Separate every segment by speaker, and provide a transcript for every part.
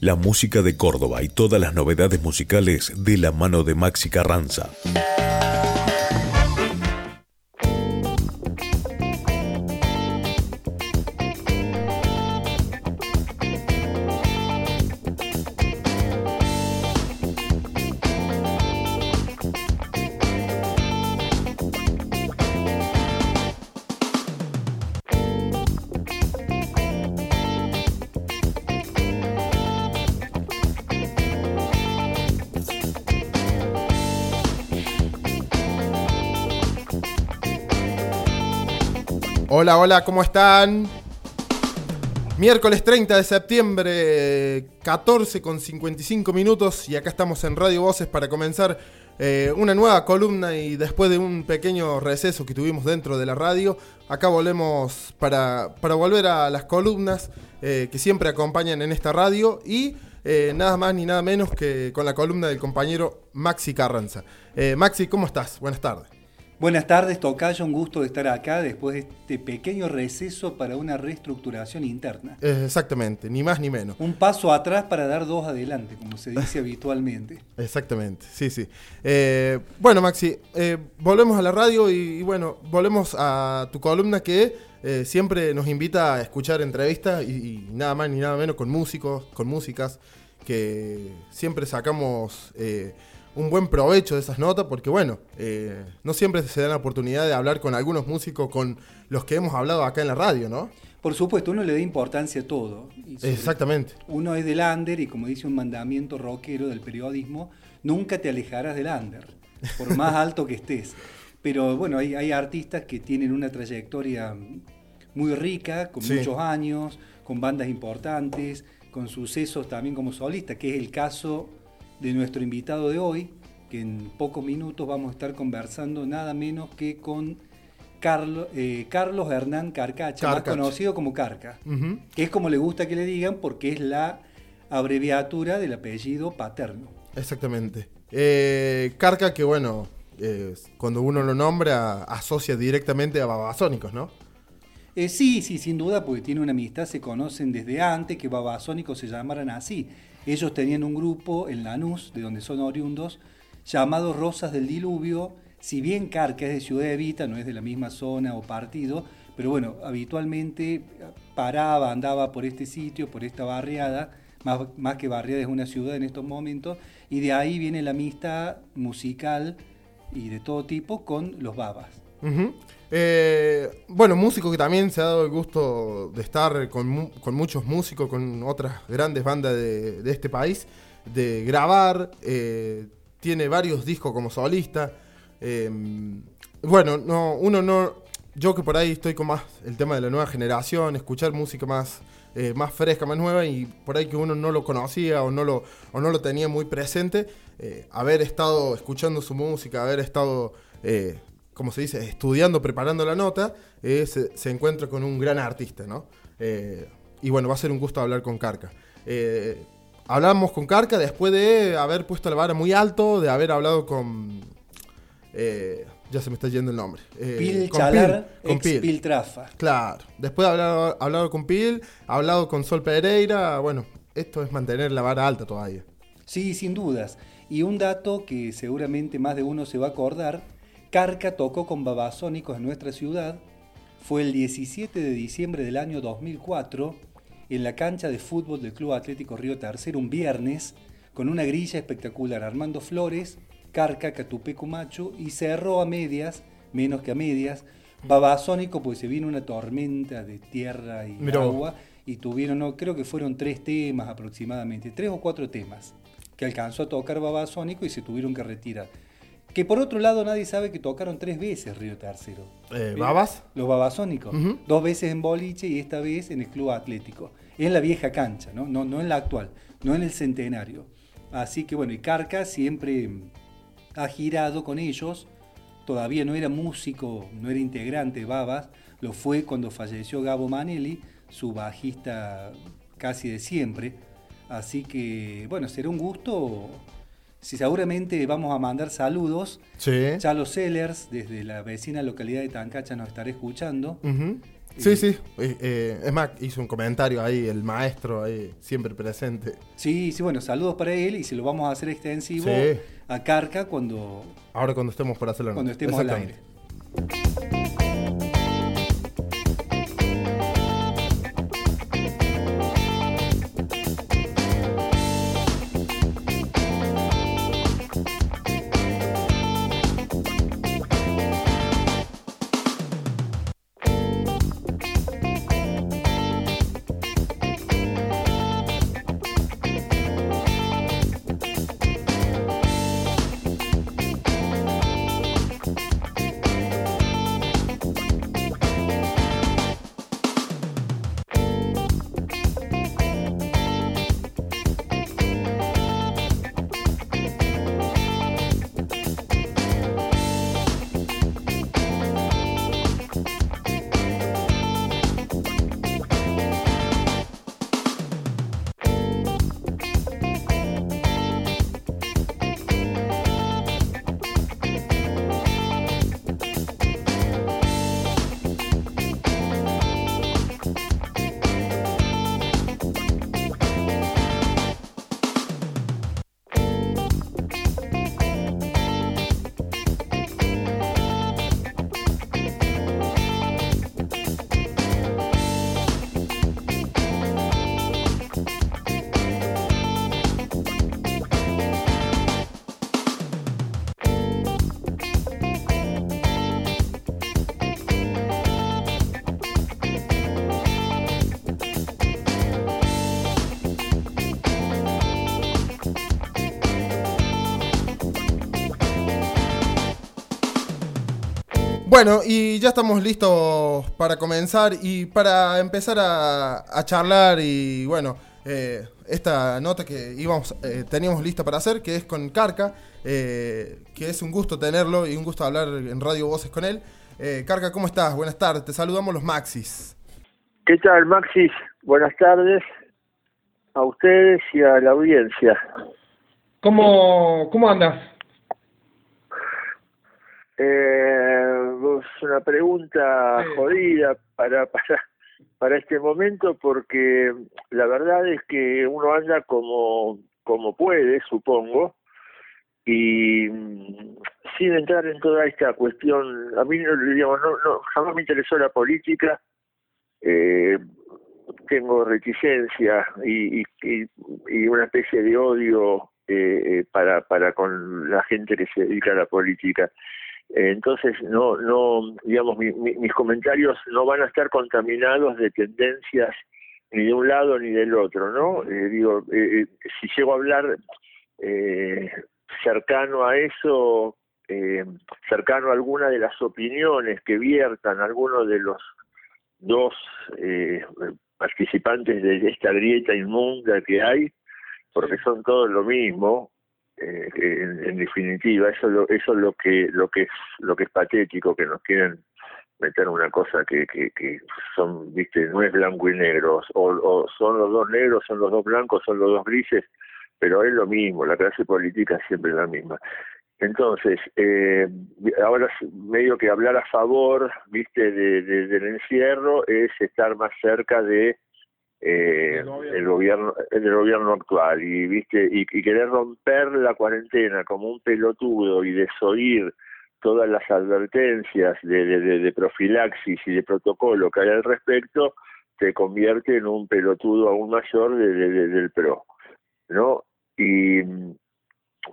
Speaker 1: La música de Córdoba y todas las novedades musicales de la mano de Maxi Carranza.
Speaker 2: Hola, hola, ¿cómo están? Miércoles 30 de septiembre, 14 con 55 minutos y acá estamos en Radio Voces para comenzar eh, una nueva columna y después de un pequeño receso que tuvimos dentro de la radio, acá volvemos para, para volver a las columnas eh, que siempre acompañan en esta radio y eh, nada más ni nada menos que con la columna del compañero Maxi Carranza. Maxi, ¿cómo estás? Buenas tardes.
Speaker 3: Buenas tardes, Tocayo. Un gusto de estar acá después de este pequeño receso para una reestructuración interna.
Speaker 2: Exactamente, ni más ni menos.
Speaker 3: Un paso atrás para dar dos adelante, como se dice habitualmente.
Speaker 2: Exactamente, sí, sí. Eh, bueno, Maxi, eh, volvemos a la radio y, bueno, volvemos a tu columna que eh, siempre nos invita a escuchar entrevistas y, y, nada más ni nada menos con músicos, con músicas, que siempre sacamos un buen provecho de esas notas, porque bueno, eh, no siempre se da la oportunidad de hablar con algunos músicos con los que hemos hablado acá en la radio, ¿no?
Speaker 3: Por supuesto, uno le da importancia a todo.
Speaker 2: Exactamente.
Speaker 3: Uno es del under y como dice un mandamiento rockero del periodismo, nunca te alejarás del under, por más alto que estés. Pero bueno, hay, hay artistas que tienen una trayectoria muy rica, con muchos años, con bandas importantes, con sucesos también como solista, que es el caso de nuestro invitado de hoy, que en pocos minutos vamos a estar conversando nada menos que con Carlos, eh, Carlos Hernán Carcacha, más conocido como Carca, que es como le gusta que le digan porque es la abreviatura del apellido paterno.
Speaker 2: Exactamente. Eh, Carca, que bueno, eh, cuando uno lo nombra, asocia directamente a babasónicos, ¿no?
Speaker 3: sí, sí, sin duda, porque tiene una amistad, se conocen desde antes que babasónicos se llamaran así. Ellos tenían un grupo en Lanús, de donde son oriundos, llamado Rosas del Diluvio. Si bien Carca es de Ciudad Evita, no es de la misma zona o partido, pero bueno, habitualmente paraba, andaba por este sitio, por esta barriada, más, que barriada es una ciudad en estos momentos, y de ahí viene la amistad musical y de todo tipo con los babas.
Speaker 2: Eh, bueno, músico que también se ha dado el gusto de estar con, muchos músicos, con otras grandes bandas de, este país, de grabar, eh, tiene varios discos como solista. Eh, bueno, no, uno no, yo que por ahí estoy con más el tema de la nueva generación, escuchar música más, más fresca, más nueva, y por ahí que uno no lo conocía o no lo, o no lo tenía muy presente, haber estado escuchando su música, haber estado como se dice, estudiando, preparando la nota, eh, se, encuentra con un gran artista, ¿no? Eh, y bueno, va a ser un gusto hablar con Carca. Eh, hablamos con Carca después de haber puesto la vara muy alto, de haber hablado con... ya se me está yendo el nombre.
Speaker 3: Pil Chalar, con Pil, Trafa.
Speaker 2: Claro. Después de haber hablado con Pil, hablado con Sol Pereira, bueno, esto es mantener la vara alta todavía.
Speaker 3: Sí, sin dudas. Y un dato que seguramente más de uno se va a acordar Carca tocó con Babasónicos en nuestra ciudad. Fue el 17 de diciembre del año 2004 en la cancha de fútbol del Club Atlético Río Tercero un viernes con una grilla espectacular. Armando Flores, Carca, Catupe Cumacho y cerró a medias, menos que a medias, Babasónico, pues se vino una tormenta de tierra y agua y tuvieron, no, creo que fueron tres temas aproximadamente, tres o cuatro temas que alcanzó a tocar Babasónico y se tuvieron que retirar. Que por otro lado nadie sabe que tocaron tres veces Río Tercero.
Speaker 2: Eh, ¿Babas?
Speaker 3: Los babasónicos. Dos veces en boliche y esta vez en el Club Atlético. En la vieja cancha, ¿no? No, no en la actual, no en el centenario. Así que bueno, y Carca siempre ha girado con ellos. Todavía no era músico, no era integrante de Babas. Lo fue cuando falleció Gabo Manelli, su bajista casi de siempre. Así que bueno, será un gusto si seguramente vamos a mandar saludos.
Speaker 2: Sí.
Speaker 3: Chalo Sellers, desde la vecina localidad de Tancacha, nos estará escuchando.
Speaker 2: Sí, sí. Eh, eh, es más, hizo un comentario ahí, el maestro ahí, siempre presente.
Speaker 3: Sí, sí, bueno, saludos para él y se lo vamos a hacer extensivo
Speaker 2: Sí.
Speaker 3: a Carca cuando,
Speaker 2: Ahora cuando estemos por hacerlo.
Speaker 3: cuando estemos al aire.
Speaker 2: Bueno, y ya estamos listos para comenzar y para empezar a, a charlar y bueno, eh, esta nota que íbamos, eh, teníamos lista para hacer, que es con Carca, eh, que es un gusto tenerlo y un gusto hablar en Radio Voces con él. Eh, Carca, ¿cómo estás? Buenas tardes, te saludamos los Maxis.
Speaker 4: ¿Qué tal, Maxis? Buenas tardes a ustedes y a la audiencia.
Speaker 5: ¿Cómo, cómo andas?
Speaker 4: Eh, es una pregunta jodida para, para, para este momento porque la verdad es que uno anda como, como puede, supongo, y mm, sin entrar en toda esta cuestión, a mí digamos, no, no, jamás me interesó la política, eh, tengo reticencia y, y, y, y una especie de odio eh, eh, para, para con la gente que se dedica a la política. Entonces, no, no, digamos, mi- mi- mis comentarios no van a estar contaminados de tendencias ni de un lado ni del otro, ¿no? Eh, digo, eh, eh, si llego a hablar eh, cercano a eso, eh, cercano a alguna de las opiniones que viertan algunos de los dos participantes de esta grieta inmunda que hay, porque son todos lo mismo, eh, en, en definitiva, eso es lo, eso es lo que lo que es lo que es patético que nos quieren meter una cosa que, que, que son, viste, no es blanco y negro, o, o son los dos negros, son los dos blancos, son los dos grises, pero es lo mismo, la clase política es siempre la misma. Entonces, eh, ahora es medio que hablar a favor, viste, de- del encierro es estar más cerca de eh,
Speaker 5: El gobierno.
Speaker 4: el gobierno actual y viste y, y querer romper la cuarentena como un pelotudo y desoír todas las advertencias de, de, de- profilaxis y de protocolo que hay al respecto te convierte en un pelotudo aún mayor de- de- de- del pro no y mm,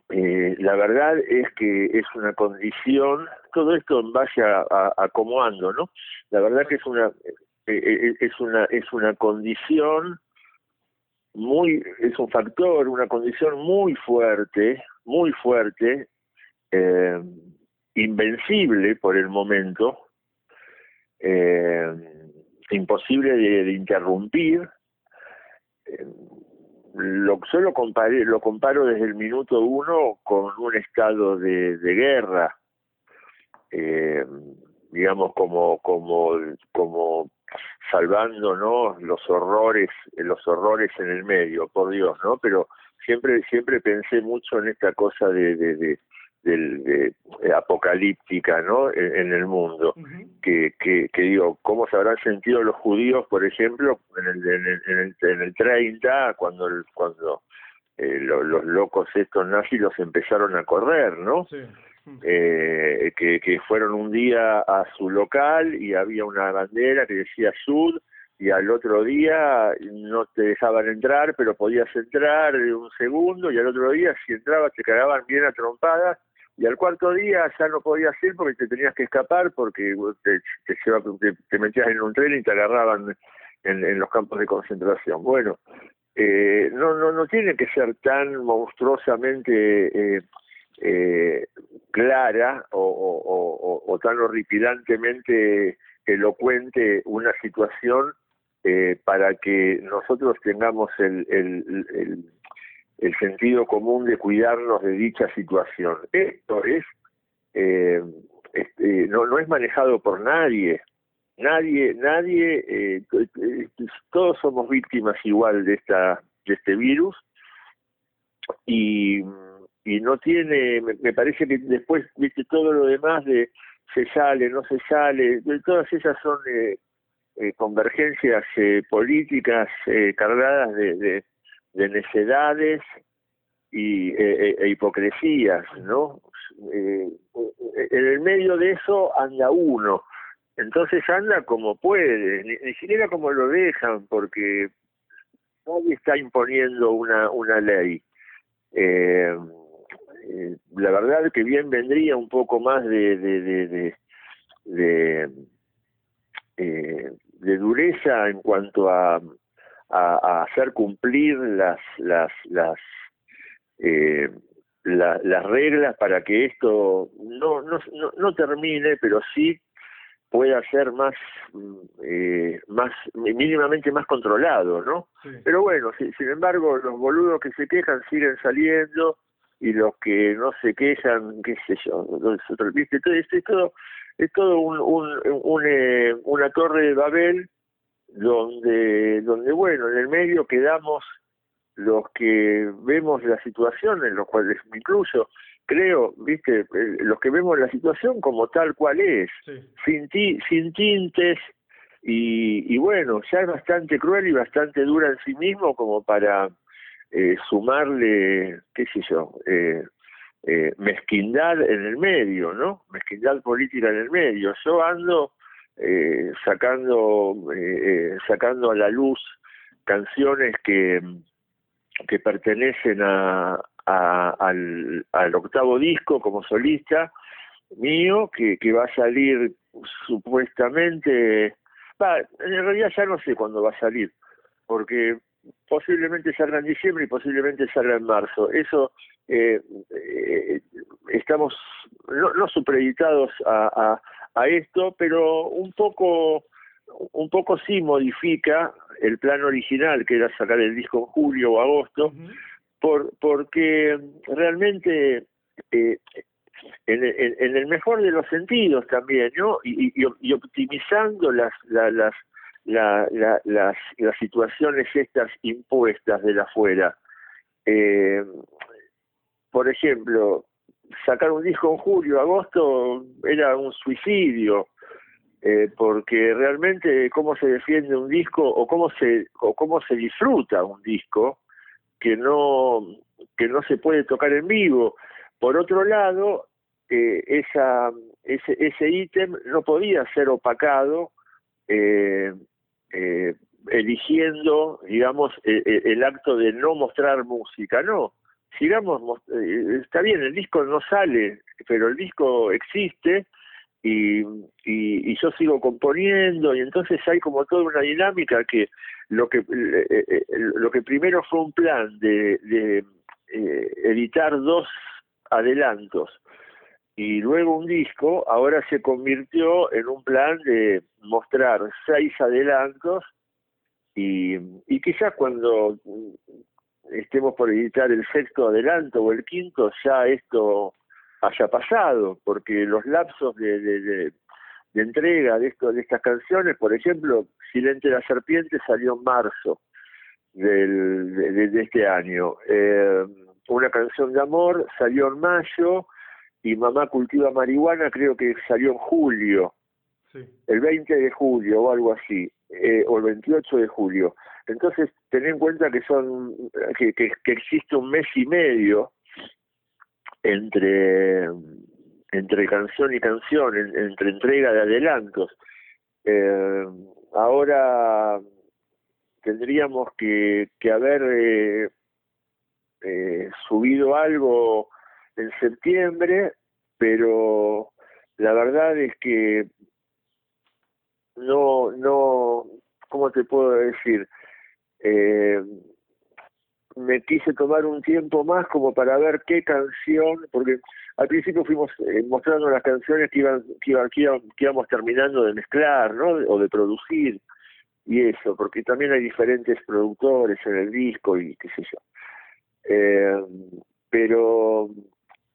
Speaker 4: eh, la verdad es que es una condición todo esto en base a, a, a cómo ando no la verdad que es una es una es una condición muy es un factor una condición muy fuerte muy fuerte eh, invencible por el momento eh, imposible de, interrumpir. Eh, lo yo lo comparé lo comparo desde el minuto uno con un estado de, de guerra eh, digamos como como como salvando no los horrores los horrores en el medio por Dios no pero siempre siempre pensé mucho en esta cosa de de, de, del apocalíptica no en, el mundo. Que, que, que digo cómo se habrán sentido los judíos por ejemplo en el en el, en el, en el 30 cuando el, cuando eh, los locos estos nazis los empezaron a correr, ¿no? Eh, que, fueron un día a su local y había una bandera que decía Sud y al otro día no te dejaban entrar, pero podías entrar un segundo y al otro día si entrabas te cagaban bien a y al cuarto día ya no podías ir porque te tenías que escapar porque te, te, te metías en un tren y te agarraban en, en los campos de concentración. Bueno, eh, no, no, no tiene que ser tan monstruosamente eh, eh, clara o, tan horripilantemente elocuente una situación eh, para que nosotros tengamos el, el, el, el, sentido común de cuidarnos de dicha situación. Esto es, eh, este, no, no es manejado por nadie, nadie, nadie, eh, eh, todos somos víctimas igual de esta, de este virus y, y no tiene, me, parece que después, viste, todo lo demás de se sale, no se sale, todas esas son eh, eh convergencias eh, políticas eh, cargadas de, de, de necedades y, e, e hipocresías, ¿no? en el medio de eso anda uno, entonces anda como puede, ni, siquiera como lo dejan, porque nadie está imponiendo una, una ley. Eh, eh, la verdad que bien vendría un poco más de, de, de, de, de, eh, de dureza en cuanto a, a, a, hacer cumplir las, las, las eh, la, las reglas para que esto no, no, no, no termine, pero sí pueda ser más eh, más mínimamente más controlado no sí. pero bueno si, sin embargo los boludos que se quejan siguen saliendo y los que no se quejan qué sé yo viste todo es todo es todo un, un, un eh, una torre de babel donde donde bueno en el medio quedamos los que vemos la situación en los cuales me incluyo creo, viste, eh, los que vemos la situación como tal cual es, sí. sin, ti, sin tintes, y, y bueno, ya es bastante cruel y bastante dura en sí mismo como para eh, sumarle, qué sé yo, eh, eh, mezquindad en el medio, ¿no? Mezquindad política en el medio. Yo ando eh, sacando, eh, sacando a la luz canciones que, que pertenecen a, al, al, octavo disco como solista mío, que, que va a salir supuestamente, va, en realidad ya no sé cuándo va a salir, porque posiblemente salga en diciembre y posiblemente salga en marzo. Eso eh, eh, estamos no, no supeditados a, a, a, esto, pero un poco un poco sí modifica el plan original, que era sacar el disco en julio o agosto, uh -huh por, porque realmente eh, en, en, en, el mejor de los sentidos también, ¿no? Y, y, y optimizando las, la, las, la, la, las, las situaciones estas impuestas de la afuera. Eh, por ejemplo, sacar un disco en julio, agosto era un suicidio, eh, porque realmente cómo se defiende un disco o cómo se o cómo se disfruta un disco que no que no se puede tocar en vivo. Por otro lado, eh, esa ese ese ítem no podía ser opacado eh, eh, eligiendo, digamos, el, el, acto de no mostrar música, no. Sigamos, eh, está bien, el disco no sale, pero el disco existe y, y, y, yo sigo componiendo y entonces hay como toda una dinámica que lo que eh, eh, lo que primero fue un plan de, de editar dos adelantos y luego un disco ahora se convirtió en un plan de mostrar seis adelantos y, y quizás cuando estemos por editar el sexto adelanto o el quinto ya esto haya pasado, porque los lapsos de, de, de, entrega de, esto, de estas canciones, por ejemplo, Silente la Serpiente salió en marzo del, de, de este año. Eh, una canción de amor salió en mayo y Mamá cultiva marihuana creo que salió en julio,
Speaker 2: Sí.
Speaker 4: el 20 de julio o algo así, eh, o el 28 de julio. Entonces, ten en cuenta que son que, que, que existe un mes y medio entre entre canción y canción, en- entre entrega de adelantos. Eh, ahora tendríamos que, que haber eh, eh, subido algo en septiembre, pero la verdad es que no, no, ¿cómo te puedo decir? Eh, me quise tomar un tiempo más como para ver qué canción, porque al principio fuimos eh, mostrando las canciones que iban, que, iban, que, iban- que íbamos terminando de mezclar, ¿no? O de producir y eso, porque también hay diferentes productores en el disco y qué sé yo. Eh, pero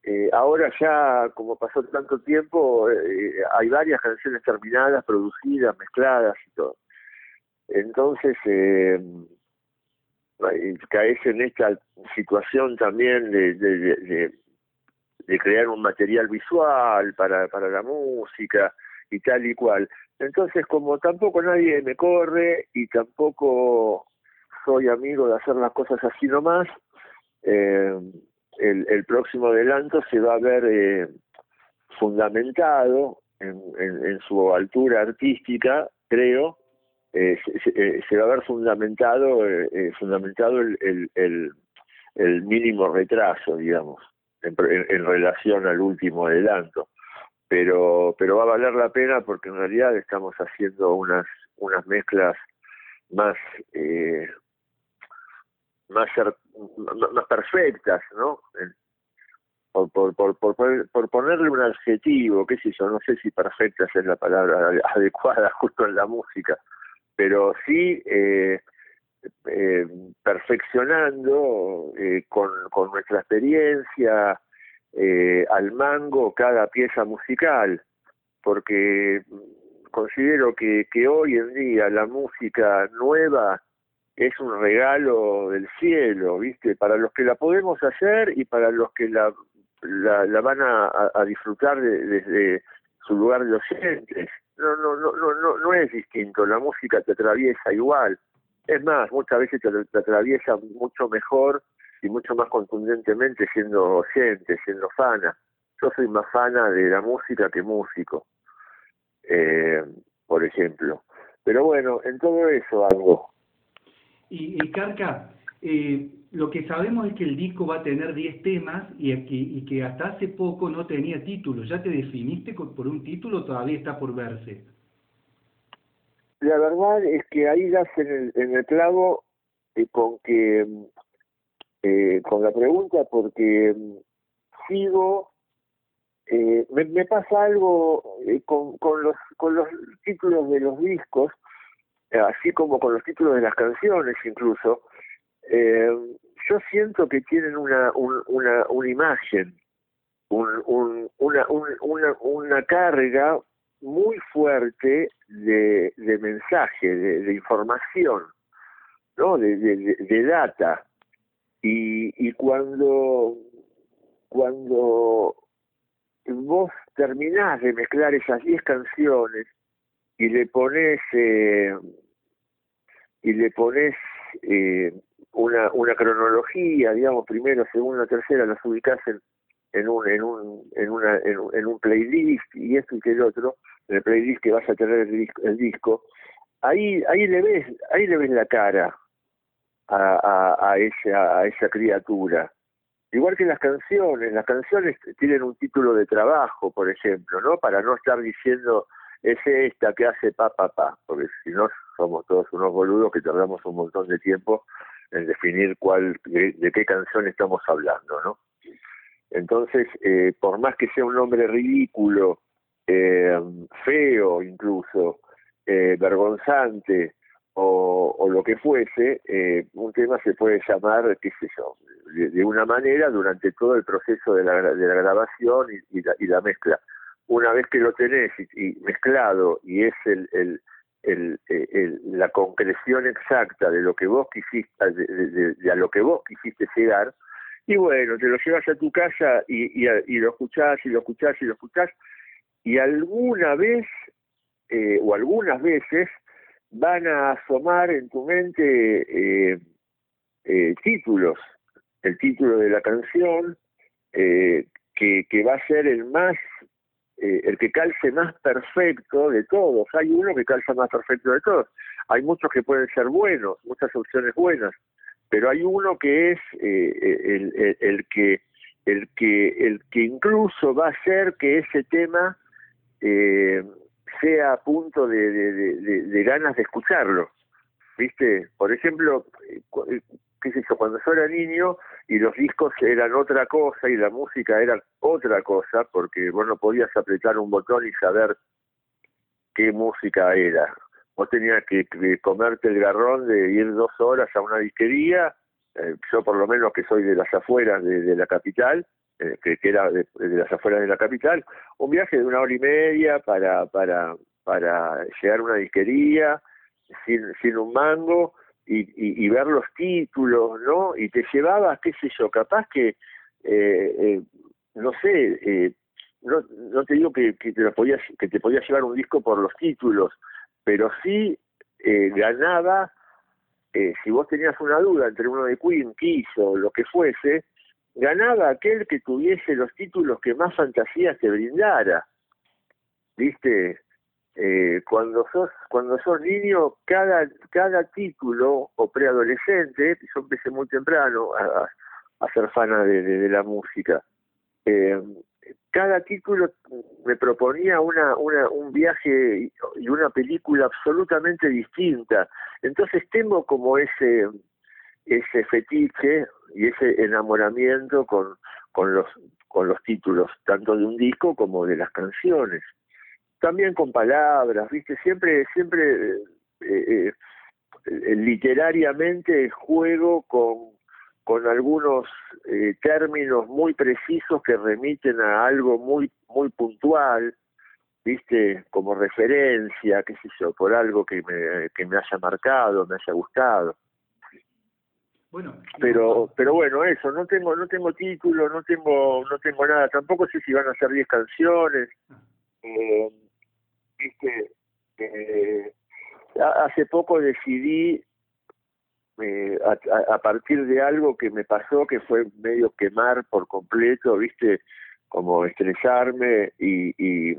Speaker 4: eh, ahora ya, como pasó tanto tiempo, eh, hay varias canciones terminadas, producidas, mezcladas y todo. Entonces, eh, caes en esta situación también de, de, de- de crear un material visual para, para la música y tal y cual. Entonces, como tampoco nadie me corre y tampoco soy amigo de hacer las cosas así nomás, eh, el, el próximo adelanto se va a ver eh, fundamentado en, en, en su altura artística, creo, eh, eh, se va a ver fundamentado eh, fundamentado el, el, el, el mínimo retraso, digamos, en, en- en relación al último adelanto. Pero pero va a valer la pena porque en realidad estamos haciendo unas unas mezclas más eh, más más perfectas, ¿no? Por, por, por, por, por ponerle un adjetivo, qué sé yo, no sé si perfectas es la palabra adecuada justo en la música, pero sí eh, eh, perfeccionando eh, con, con nuestra experiencia eh, al mango cada pieza musical, porque considero que, que hoy en día la música nueva es un regalo del cielo, ¿viste? Para los que la podemos hacer y para los que la, la, van a, a- disfrutar de- desde su lugar de oyentes. No, no, no, no, no, no es distinto, la música te atraviesa igual. Es más, muchas veces te, te atraviesa mucho mejor y mucho más contundentemente siendo oyente, siendo fana. Yo soy más fana de la música que músico, eh, por ejemplo. Pero bueno, en todo eso algo.
Speaker 3: Y, y Carca, eh, lo que sabemos es que el disco va a tener 10 temas y, y que hasta hace poco no tenía título. ¿Ya te definiste por un título o todavía está por verse?
Speaker 4: La verdad es que ahí das en el, en el clavo eh, con que eh, con la pregunta porque mm, sigo eh, me, pasa algo eh, con, con los con los títulos de los discos así como con los títulos de las canciones incluso eh, yo siento que tienen una un- una una imagen un, un, una, un- una una carga muy fuerte de, de mensaje, de, de información, ¿no? De- de data. Y, y cuando, cuando vos terminás de mezclar esas 10 canciones y le pones eh, y le pones eh, una, una cronología, digamos, primero, segunda, tercera, las ubicás en, en un en un en una en en un playlist y esto y que el otro en el playlist que vas a tener el disco, el disco ahí ahí le ves ahí le ves la cara a, a, a esa a esa criatura. Igual que las canciones las canciones tienen un título de trabajo por ejemplo no para no estar diciendo es esta que hace pa pa pa porque si no somos todos unos boludos que tardamos un montón de tiempo en definir cuál de, qué canción estamos hablando no entonces, eh, por más que sea un nombre ridículo, eh, feo incluso, eh, vergonzante o, o lo que fuese, eh, un tema se puede llamar, qué sé yo, de, de una manera durante todo el proceso de la, de la grabación y, y, la, y la mezcla. Una vez que lo tenés y, mezclado y es el, el, el, la concreción exacta de lo que vos quisiste, de, a lo que vos quisiste llegar, Y bueno, te lo llevas a tu casa y, y, y lo escuchás y lo escuchás y lo escuchás y alguna vez eh, o algunas veces van a asomar en tu mente eh, eh, títulos, el título de la canción, que, que va a ser el más, el que calce más perfecto de todos. Hay uno que calza más perfecto de todos. Hay muchos que pueden ser buenos, muchas opciones buenas, pero hay uno que es el, el, el que el que el que incluso va a hacer que ese tema eh, sea a punto de, de, ganas de escucharlo. ¿Viste? Por ejemplo, eh, eh, qué sé yo, cuando yo era niño y los discos eran otra cosa y la música era otra cosa, porque vos no podías apretar un botón y saber qué música era. Vos tenías que, comerte el garrón de ir dos horas a una disquería, eh, yo por lo menos que soy de las afueras de la capital, eh, que, era de, las afueras de la capital, un viaje de una hora y media para, para, para llegar a una disquería sin, sin un mango y, y, ver los títulos, ¿no? Y te llevabas, qué sé yo, capaz que, eh, eh, no sé, no, no te digo que, que, te lo podías, que te podías llevar un disco por los títulos, pero sí ganaba, si vos tenías una duda entre uno de Queen, Kiss o lo que fuese, ganaba aquel que tuviese los títulos que más fantasías te brindara. ¿Viste? Eh, cuando sos cuando sos niño, cada cada título o preadolescente, yo empecé muy temprano a, a ser fana de, de, la música. Eh, cada título me proponía una, una, un viaje y una película absolutamente distinta. Entonces tengo como ese, ese fetiche y ese enamoramiento con, con los con los títulos tanto de un disco como de las canciones también con palabras viste siempre siempre eh, eh, literariamente juego con con algunos eh, términos muy precisos que remiten a algo muy muy puntual viste como referencia qué sé yo por algo que me que me haya marcado me haya gustado. Bueno, pero pero bueno, eso, no tengo no tengo título, no tengo no tengo nada, tampoco sé si van a ser 10 canciones. Ah. Eh, viste eh, hace poco decidí eh, a, partir de algo que me pasó que fue medio quemar por completo, viste, como estresarme y, y,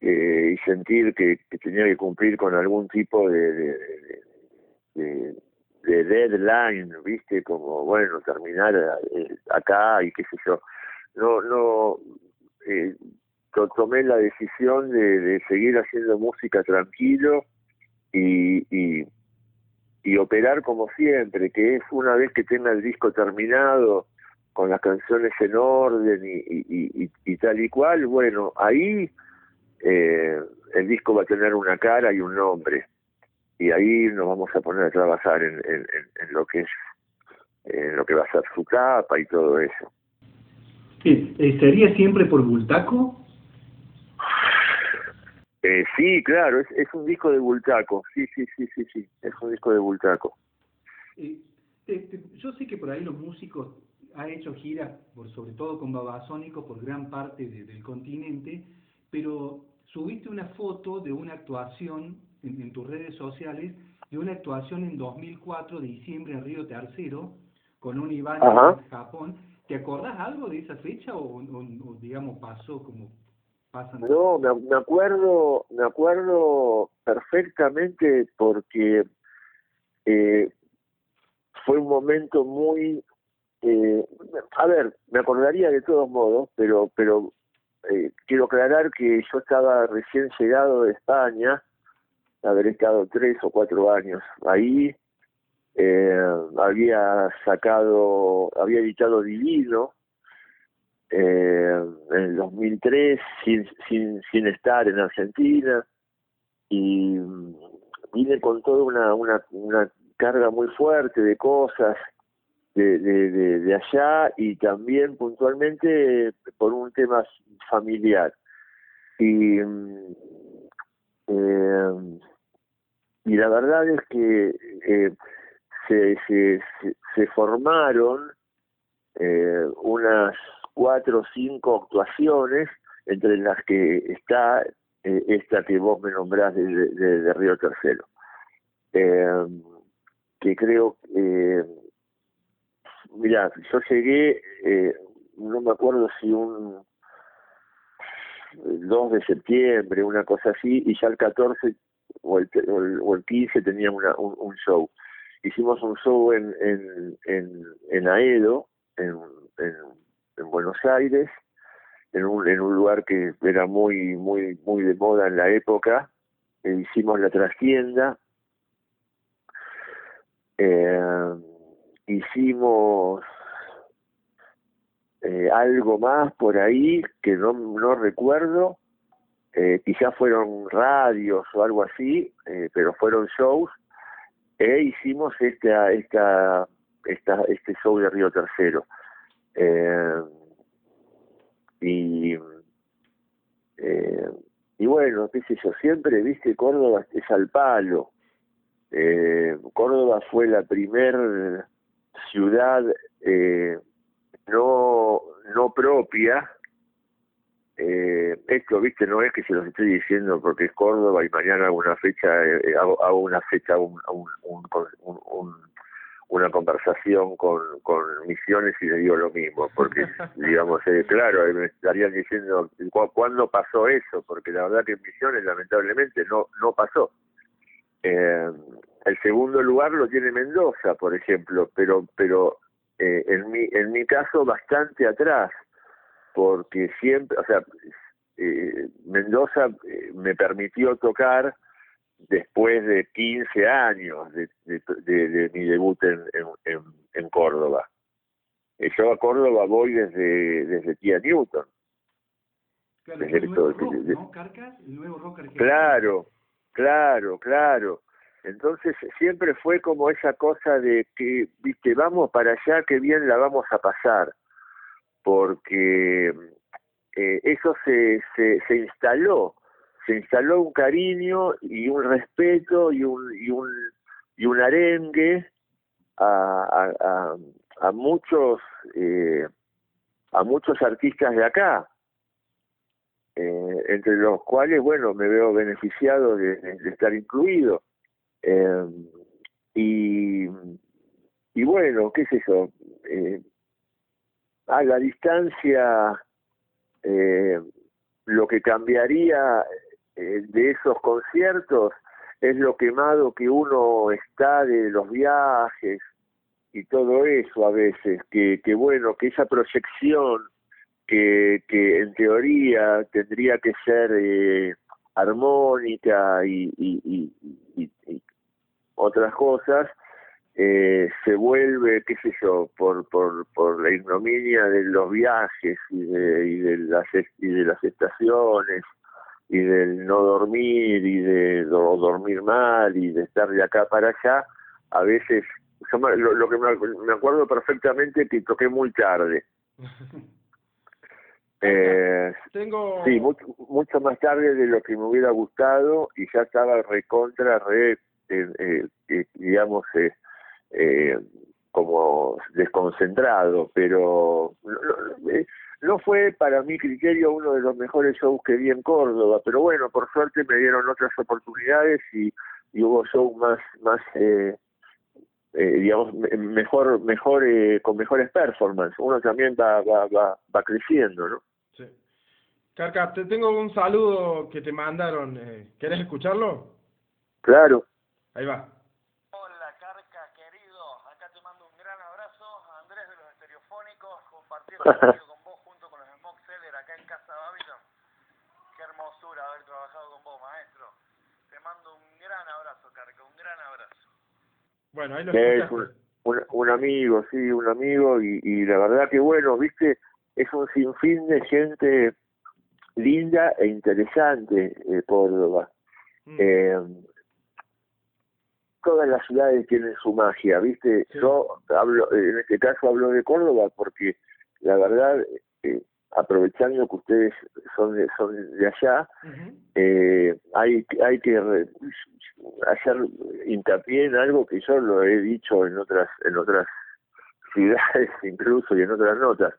Speaker 4: eh, y sentir que, que, tenía que cumplir con algún tipo de, de, de de deadline, viste, como bueno, terminar eh, acá y qué sé yo. No, no, eh, tomé la decisión de, de, seguir haciendo música tranquilo y, y, operar como siempre, que es una vez que tenga el disco terminado, con las canciones en orden y, y, tal y cual, bueno, ahí eh, el disco va a tener una cara y un nombre y ahí nos vamos a poner a trabajar en, en, lo que es en lo que va a ser su capa y todo eso.
Speaker 3: Eh, ¿Sería siempre por Bultaco?
Speaker 4: Eh, sí, claro, es, es un disco de Bultaco, sí, sí, sí, sí, sí, es un disco de Bultaco.
Speaker 3: Eh, yo sé que por ahí los músicos han hecho giras, por, sobre todo con Babasónico, por gran parte del continente, pero subiste una foto de una actuación en, tus redes sociales de una actuación en 2004, de diciembre, en Río Tercero, con un Iván en Japón. ¿Te acordás algo de esa fecha o, digamos pasó como
Speaker 4: No, me, acuerdo, me acuerdo perfectamente porque eh, fue un momento muy eh, a ver, me acordaría de todos modos, pero pero eh, quiero aclarar que yo estaba recién llegado de España haber estado tres o cuatro años ahí. Eh, había sacado, había editado Divino eh, en el 2003 sin, sin, sin estar en Argentina y vine con toda una, una, una carga muy fuerte de cosas de, de, de, allá y también puntualmente por un tema familiar. Y eh, y la verdad es que eh, se, se, se, formaron eh, unas cuatro o cinco actuaciones, entre las que está eh, esta que vos me nombrás de, de, Río Tercero. Eh, que creo, eh, mira, yo llegué, eh, no me acuerdo si un 2 de septiembre, una cosa así, y ya el 14 o el, o el, o el 15 tenía una, un, un, show. Hicimos un show en, en, en, en Aedo, en, en, en Buenos Aires, en un, en un lugar que era muy, muy, muy de moda en la época. E hicimos la trastienda. Eh, hicimos eh, algo más por ahí que no, no recuerdo. Eh, quizás fueron radios o algo así, pero fueron shows. E hicimos esta, esta, esta, este show de Río Tercero. Eh, y, eh, y bueno, qué sé yo, siempre, viste, Córdoba es al palo. Eh, Córdoba fue la primer ciudad eh, no, no propia. Eh, esto, viste, no es que se los estoy diciendo porque es Córdoba y mañana hago una fecha, eh, hago, hago, una fecha, un, un, una conversación con, con Misiones y le digo lo mismo, porque, digamos, eh, claro, me estarían diciendo, ¿cu ¿cuándo pasó eso? Porque la verdad que en Misiones, lamentablemente, no, no pasó. Eh, el segundo lugar lo tiene Mendoza, por ejemplo, pero, pero eh, en, mi, en mi caso bastante atrás, porque siempre, o sea, eh, Mendoza eh, me permitió tocar después de 15 años de, de, de, de mi debut en, en, en Córdoba. Eh, yo a Córdoba voy desde, desde Tía Newton.
Speaker 3: Claro, desde el nuevo rock, ¿no? Carcas, el nuevo rock argentino.
Speaker 4: Claro, claro, claro. Entonces siempre fue como esa cosa de que, viste, vamos para allá, que bien la vamos a pasar, porque eh, eso se, se, se instaló se instaló un cariño y un respeto y un y un y un arengue a, a, a, a muchos eh, a muchos artistas de acá eh, entre los cuales bueno me veo beneficiado de, estar incluido. Eh, y y bueno qué sé yo eh, a la distancia eh, lo que cambiaría eh, de esos conciertos es lo quemado que uno está de los viajes y todo eso a veces, que, que bueno, que esa proyección que, que en teoría tendría que ser eh, armónica y, y, y, y, otras cosas, eh, se vuelve, qué sé yo, por, por, por la ignominia de los viajes y de, de, las, y de las estaciones y del no dormir y de do, dormir mal y de estar de acá para allá, a veces, yo me, lo, lo, que me, me, acuerdo perfectamente que toqué muy tarde. eh,
Speaker 2: Tengo...
Speaker 4: Sí, mucho, mucho más tarde de lo que me hubiera gustado y ya estaba recontra, re, eh, eh, digamos, eh, como desconcentrado, pero no fue para mi criterio uno de los mejores shows que vi en Córdoba, pero bueno, por suerte me dieron otras oportunidades y, y hubo shows más, más eh, eh, digamos, mejor, mejor eh, con mejores performances. Uno también va, va, va, va creciendo, ¿no?
Speaker 2: Sí. Carca, te tengo un saludo que te mandaron. Eh, ¿Querés escucharlo?
Speaker 4: Claro.
Speaker 2: Ahí va.
Speaker 6: Hola, Carca, querido. Acá te mando un gran abrazo. Andrés de los Estereofónicos, compartiendo con vos junto con los Smoke Seller acá en Casa Babylon. Qué hermosura haber trabajado con vos, maestro. Te mando un gran abrazo, Carca, un gran abrazo.
Speaker 2: Bueno, ahí lo
Speaker 4: es un, un, un, amigo, sí, un amigo, y, y la verdad que bueno, viste, es un sinfín de gente linda e interesante eh, Córdoba. Mm. Eh, todas las ciudades tienen su magia, ¿viste? Sí. Yo hablo, en este caso hablo de Córdoba porque la verdad, eh, aprovechando que ustedes son de, son de allá, uh -huh. eh, hay, hay que re, hacer hincapié en algo que yo lo he dicho en otras en otras ciudades incluso y en otras notas,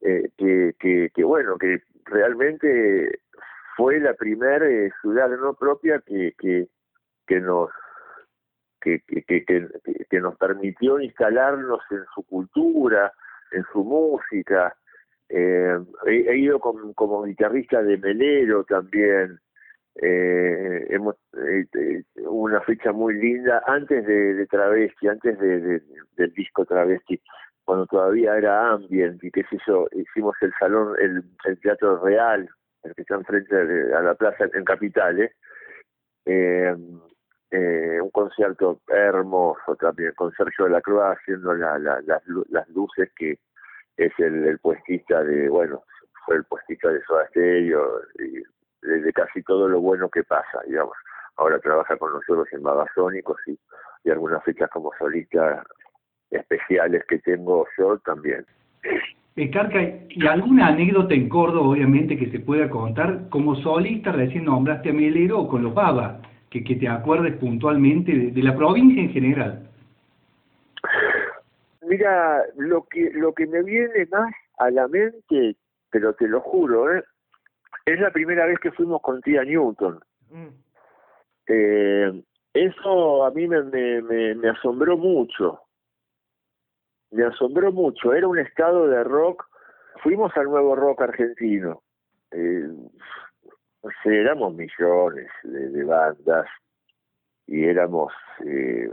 Speaker 4: eh, que, que, que, bueno, que realmente fue la primera eh, ciudad no propia que, que, que nos que, que, que, que, nos permitió instalarnos en su cultura, en su música. Eh, he, ido como guitarrista de Melero también. Eh, hemos eh, una fecha muy linda antes de, de Travesti, antes de, del disco Travesti, cuando todavía era ambient y qué sé yo, hicimos el salón, el, Teatro Real, el que está enfrente a la plaza en Capital, eh, eh, un concierto hermoso también, con Sergio de la Cruz haciendo la, la, las, las luces que es el, el puestista de, bueno, fue el puestista de Soda Stereo, y de, casi todo lo bueno que pasa, digamos. Ahora trabaja con nosotros en Babasónicos y, y algunas fechas como solista especiales que tengo yo también.
Speaker 3: Eh, Carca, ¿y alguna anécdota en Córdoba, obviamente, que se pueda contar? Como solista, recién nombraste a Melero o con los Baba, que, que te acuerdes puntualmente de, la provincia en general.
Speaker 4: Mira, lo que, lo que me viene más a la mente, pero te lo juro, ¿eh? es la primera vez que fuimos con Tía Newton. Mm. Eh, eso a mí me, me, me asombró mucho me asombró mucho. Era un estado de rock. Fuimos al nuevo rock argentino. Eh, éramos millones de, bandas y éramos eh,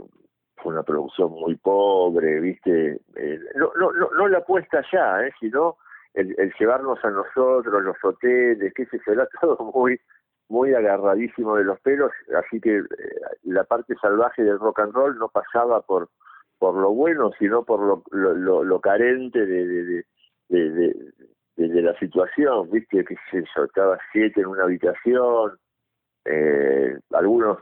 Speaker 4: fue una producción muy pobre, viste. Eh, no, no, no, no la puesta ya, eh, sino el, llevarnos a nosotros, los hoteles, qué sé yo, todo muy muy agarradísimo de los pelos, así que eh, la parte salvaje del rock and roll no pasaba por por lo bueno, sino por lo, lo, lo, carente de, de, de, la situación, viste, que sé yo, estaba siete en una habitación, eh, algunos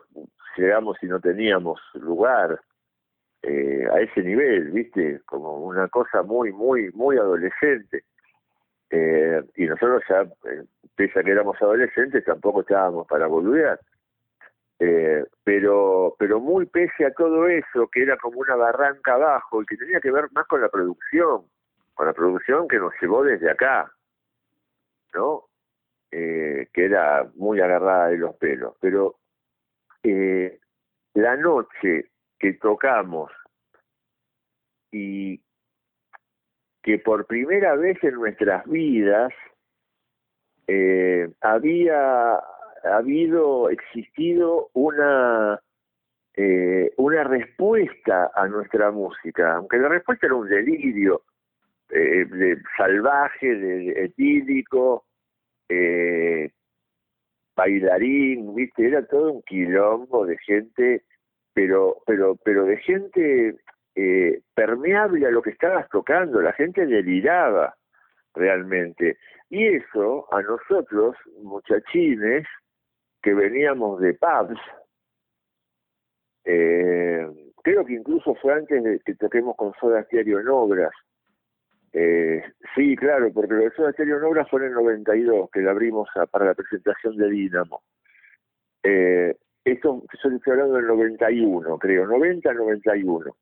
Speaker 4: llegamos y no teníamos lugar, eh, a ese nivel, viste, como una cosa muy, muy, muy adolescente. Eh, y nosotros ya, eh, pese a que éramos adolescentes, tampoco estábamos para volver. Eh, pero pero muy pese a todo eso, que era como una barranca abajo y que tenía que ver más con la producción, con la producción que nos llevó desde acá, ¿no? Eh, que era muy agarrada de los pelos. Pero eh, la noche que tocamos y que por primera vez en nuestras vidas eh, había ha habido, existido una eh, una respuesta a nuestra música, aunque la respuesta era un delirio eh, de salvaje, de, eh, bailarín, viste, era todo un quilombo de gente, pero, pero, pero de gente eh, permeable a lo que estabas tocando, la gente deliraba realmente. Y eso a nosotros, muchachines, que veníamos de pubs, eh, creo que incluso fue antes de que toquemos con Soda Stereo en obras. Eh, sí, claro, porque lo de Soda Stereo en obras fue en el 92, que la abrimos para la presentación de Dynamo. Eh, esto, estoy hablando del 91, creo, 90-91.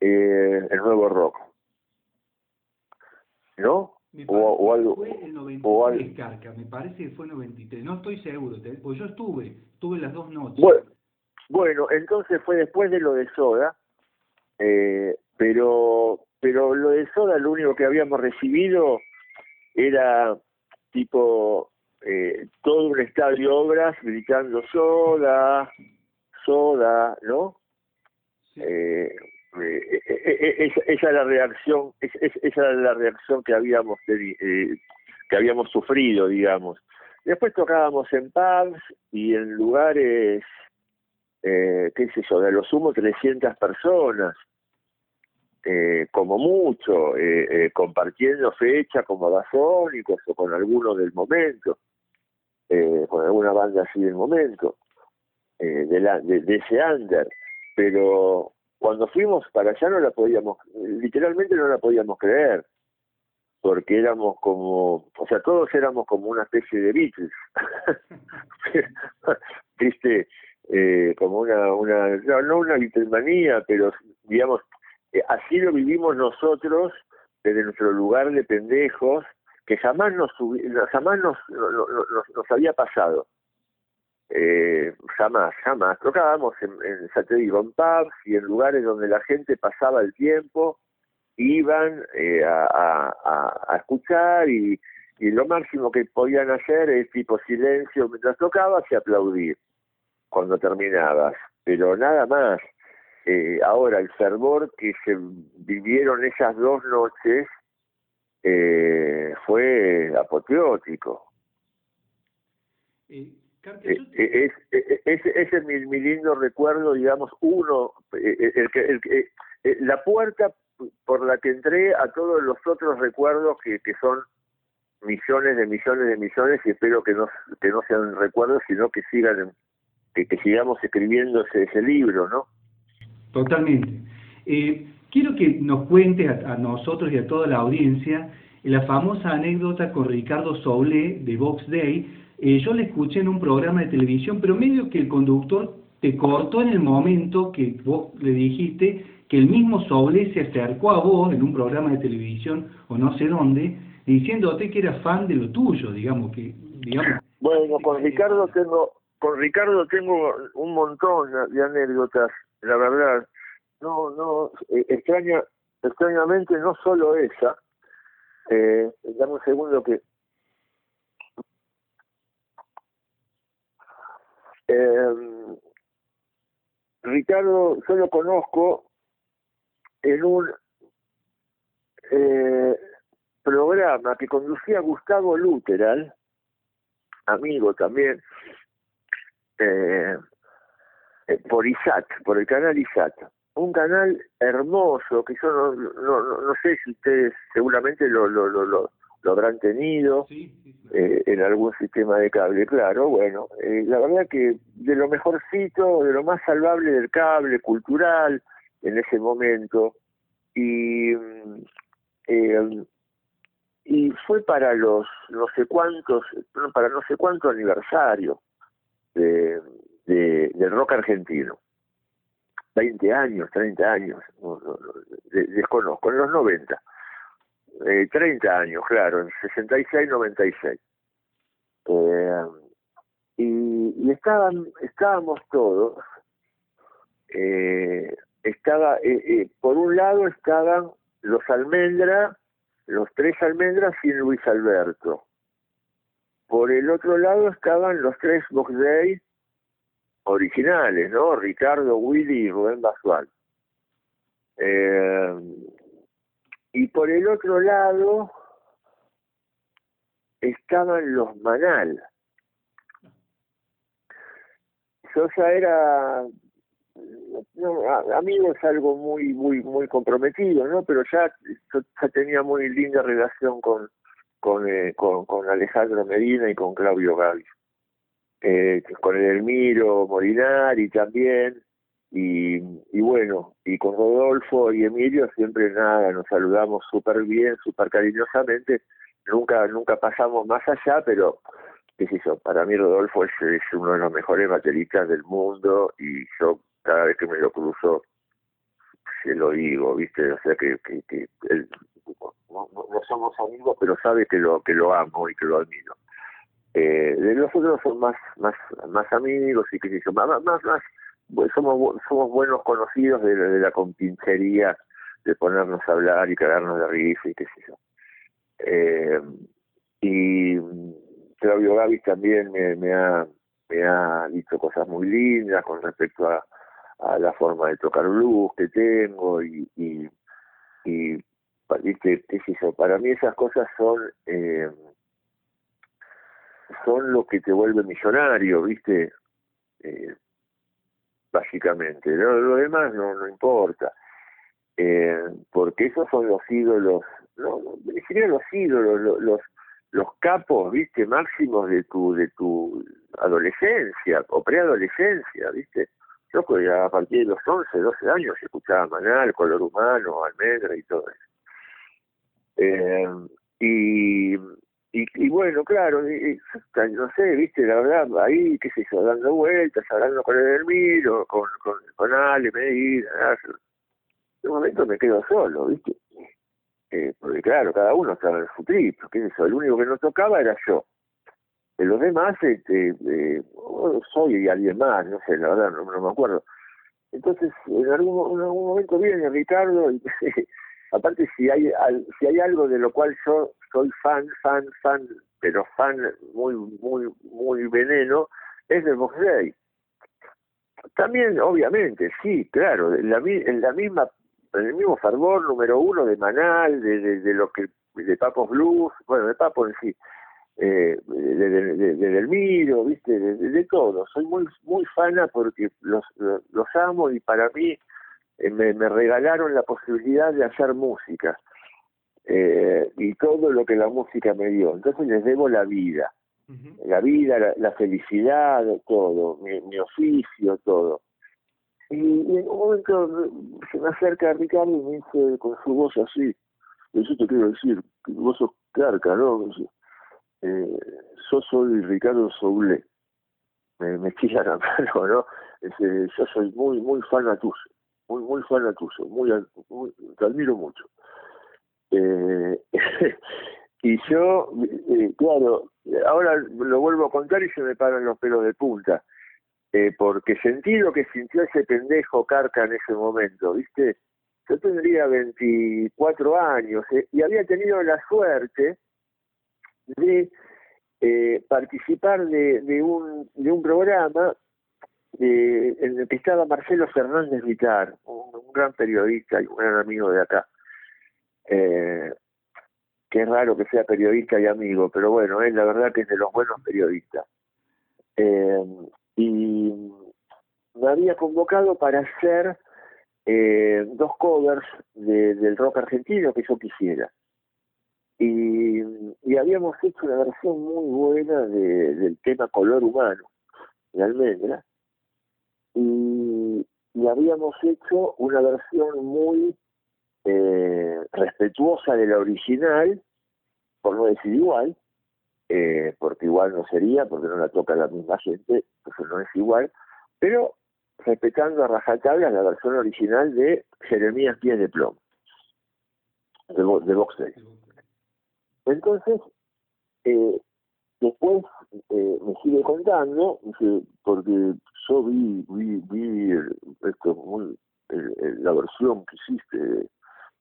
Speaker 4: Eh, el nuevo rock. ¿No?
Speaker 3: Me o, o, algo. Fue el 93, Carca, me parece que fue el 93, no estoy seguro, porque yo estuve, estuve las dos noches.
Speaker 4: Bueno, bueno, entonces fue después de lo de Soda, eh, pero, pero lo de Soda lo único que habíamos recibido era tipo eh, todo un estadio obras gritando Soda, Soda, ¿no? Sí. Eh, eh, eh, eh, esa, es la reacción esa era la reacción que habíamos que habíamos sufrido digamos después tocábamos en pubs y en lugares eh, qué sé yo de lo sumo 300 personas como mucho compartiendo fecha como Basónicos o con alguno del momento con alguna banda así del momento de, la, de ese under pero cuando fuimos para allá no la podíamos, literalmente no la podíamos creer, porque éramos como, o sea, todos éramos como una especie de Beatles, viste, eh, como una, una, no, no una Beatlemanía, pero digamos, eh, así lo vivimos nosotros desde nuestro lugar de pendejos, que jamás nos, jamás nos, nos, había pasado. Eh, jamás, jamás. Tocábamos en, en, ya en pubs y en lugares donde la gente pasaba el tiempo, iban eh, a, a, a, escuchar y, y lo máximo que podían hacer es tipo silencio mientras tocabas y aplaudir cuando terminabas, pero nada más. Eh, ahora, el fervor que se vivieron esas dos noches eh, fue apoteótico. Eh, eh, eh es, ese es mi, mi, lindo recuerdo, digamos, uno, el que, el, la puerta por la que entré a todos los otros recuerdos que, que son millones de millones de millones y espero que no, que no sean recuerdos, sino que sigan, que, que sigamos escribiendo ese, ese libro, ¿no?
Speaker 3: Totalmente. Eh, quiero que nos cuentes a, nosotros y a toda la audiencia la famosa anécdota con Ricardo Soule de Vox Day. Eh, yo la escuché en un programa de televisión, pero medio que el conductor te cortó en el momento que vos le dijiste que el mismo Soule se acercó a vos en un programa de televisión o no sé dónde, diciéndote que era fan de lo tuyo, digamos que... Digamos,
Speaker 4: bueno, con Ricardo tengo con Ricardo tengo un montón de anécdotas la verdad, no, no, eh, extraña, extrañamente no solo esa, eh, dame un segundo que eh, Ricardo yo lo conozco en un eh, programa que conducía Gustavo Luteral, amigo también, eh, eh, por ISAT, por el canal ISAT. Un canal hermoso que yo no, no, no, sé si ustedes seguramente lo, lo, lo, lo, habrán tenido eh, en algún sistema de cable, claro, bueno, eh, la verdad que de lo mejorcito, de lo más salvable del cable cultural en ese momento y eh, y fue para los no sé cuántos, para no sé cuánto aniversario de, de, del rock argentino. 20 años, 30 años, desconozco, en los 90. Eh, 30 años, claro, en 66, 96. Eh, y, y estaban, estábamos todos, eh, estaba, eh, eh, por un lado estaban los almendra, los tres almendras y Luis Alberto. Por el otro lado estaban los tres Box Day originales, ¿no? Ricardo, Willy y Rubén Basual. Eh, y por el otro lado estaban los Manal. Yo ya era no, amigo es algo muy muy muy comprometido, ¿no? Pero ya ya tenía muy linda relación con con, eh, con, con Alejandro Medina y con Claudio Gavis eh, con el Elmiro Molinari también, y, y bueno, y con Rodolfo y Emilio siempre nada, nos saludamos súper bien, súper cariñosamente, nunca, nunca pasamos más allá, pero qué sé yo, para mí Rodolfo es, es uno de los mejores bateristas del mundo y yo cada vez que me lo cruzo se lo digo, ¿viste? O sea que, que, que él, no, no, somos amigos, pero sabe que lo que lo amo y que lo admiro eh, de nosotros son más más más amigos y que sé más más más pues somos somos buenos conocidos de, de, la compinchería de ponernos a hablar y cagarnos de risa y qué sé yo eh, y Claudio Gavis también me, me ha me ha dicho cosas muy lindas con respecto a, a la forma de tocar blues que tengo y y, y ¿viste? qué sé yo para mí esas cosas son eh, son lo que te vuelve millonario, ¿viste? Eh, básicamente. Lo, demás no, no importa. Eh, porque esos son los ídolos, no, ni los ídolos, los, los, los capos, viste, máximos de tu, de tu adolescencia o preadolescencia, viste. Yo a partir de los 11, 12 años escuchaba Manal, Color Humano, Almendra y todo eso. Eh, y y, y bueno, claro, no sé, viste, la verdad, ahí, qué sé yo, dando vueltas, hablando con el Elmiro, con, con, con Ale, Medina, en un momento me quedo solo, ¿viste? Eh, porque claro, cada uno estaba en su trip, qué sé yo, el único que no tocaba era yo. De los demás, este, eh, soy alguien más, no sé, la verdad, no, me acuerdo. Entonces, en algún, en algún momento viene Ricardo y aparte si hay si hay algo de lo cual yo soy fan, fan, fan, pero fan muy, muy, muy veneno, es del Box Day. También, obviamente, sí, claro, en la, en la misma, en el mismo fervor número uno de Manal, de, de, de lo que, de Papos Blues, bueno, de Papo en sí, eh, de, de, de- de viste, de, de- de todo. Soy muy, muy fana porque los, los, amo y para mí eh, me regalaron la posibilidad de hacer música eh, y todo lo que la música me dio. Entonces les debo la vida la vida, la, la felicidad, todo, mi, mi oficio, todo. Y, y en un momento se me acerca Ricardo y me dice con su voz así, yo te quiero decir, vos sos carca, ¿no? Eh, yo soy Ricardo Soule, me, me chilla la mano, ¿no? Dice, yo soy muy, muy fan a tuyo, muy, muy fan a tuyo, muy, muy, te admiro mucho. Eh, y yo, eh, claro, ahora lo vuelvo a contar y se me paran los pelos de punta, eh, porque sentí lo que sintió ese pendejo Carca en ese momento, ¿viste? Yo tendría 24 años eh, y había tenido la suerte de participar de, de, un, de un programa en el que estaba Marcelo Fernández Vitar, un, un gran periodista y un gran amigo de acá. Eh, que es raro que sea periodista y amigo, pero bueno, él la verdad que es de los buenos periodistas. Eh, y me había convocado para hacer eh, dos covers de, del rock argentino que yo quisiera. Y, habíamos hecho una versión muy buena de, del tema Color Humano, de Almendra. Y habíamos hecho una versión muy eh, respetuosa de la original, por no decir igual, eh, porque igual no sería, porque no la toca la misma gente, entonces no es igual, pero respetando a rajatabla la versión original de Jeremías Pies de Plomo, de, de. Entonces, eh, después eh, me sigue contando, porque yo vi, vi, vi el- esto muy, la versión que hiciste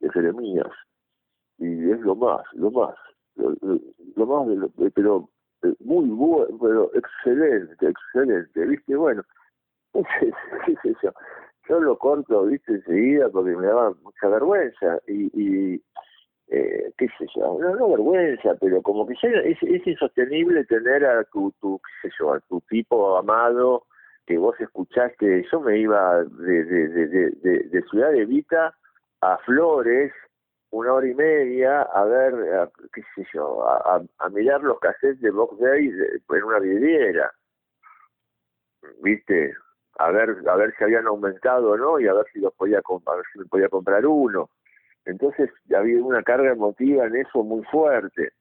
Speaker 4: de, Jeremías, y es lo más, lo más, lo, más, de lo- pero eh, muy bueno, pero excelente, excelente, ¿viste? Bueno, qué sé yo, yo lo corto, ¿viste? Enseguida porque me daba mucha vergüenza y, y eh, qué sé yo, no, vergüenza, pero como que ya es, es insostenible tener a tu, tu, qué sé yo, a tu tipo amado que vos escuchaste, yo me iba de, de, de, de, de, Ciudad de Vita a Flores, una hora y media, a ver, a- qué sé yo, a, a- mirar los cassettes de Box Day en una vidriera, ¿viste? A ver, a ver si habían aumentado o no y a ver si los podía a ver si me podía comprar uno. Entonces había una carga emotiva en eso muy fuerte.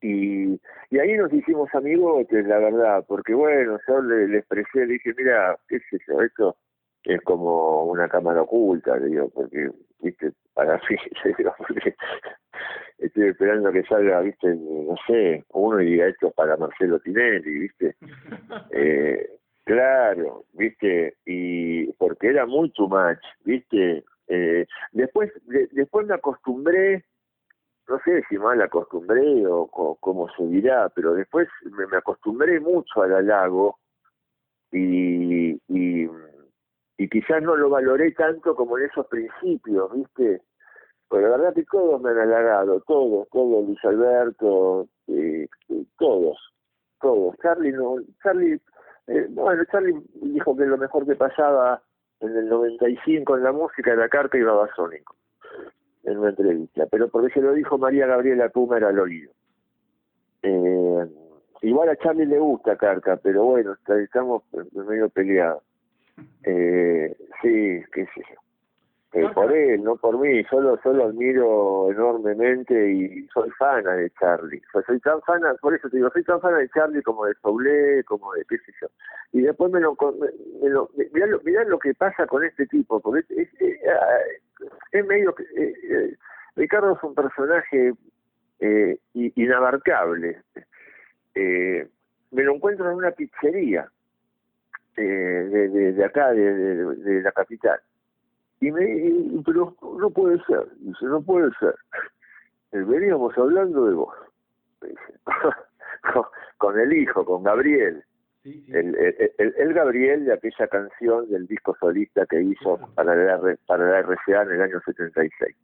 Speaker 4: Y, y ahí nos hicimos amigotes, la verdad, porque bueno, yo le, le expresé, le dije, mira, qué sé yo, esto es como una cámara oculta, le digo, porque, viste, para mí, le digo, porque estoy esperando que salga, viste, no sé, uno y diga esto es para Marcelo Tinelli, viste. Eh, claro, viste, y porque era muy too much, viste. Eh, después, de- después me acostumbré, no sé si mal acostumbré o co- como se dirá, pero después me, me acostumbré mucho al halago y, y, y quizás no lo valoré tanto como en esos principios, ¿viste? Pero la verdad que todos me han halagado, todos, todos, Luis Alberto, todos, todos. Charlie, no, Charlie, eh, bueno, Charlie dijo que lo mejor que pasaba en el 95 en la música era Carca y Babasónico, en una entrevista, pero porque se lo dijo María Gabriela Puma era al oído. Eh, igual a Charlie le gusta Carca, pero bueno, estamos medio peleados. Eh, sí, qué sé yo. Eh, por él, no por mí, solo yo lo admiro enormemente y soy fana de Charlie. O sea, soy tan fana, por eso te digo, soy tan fana de Charlie como de Soule, como de qué sé yo. Y después me lo, me, me lo mirá, lo mirá lo que pasa con este tipo, porque es- es- es medio que eh, eh, Ricardo es un personaje eh, inabarcable. Eh, me lo encuentro en una pizzería eh, de, de, de acá, de, de- de la capital. Y me y- pero no puede ser, dice, no puede ser. Eh, Veníamos hablando de vos, dice. con, con el hijo, con Gabriel. El, el, el- el Gabriel de aquella canción del disco solista que hizo para la, para la RCA en el año 76.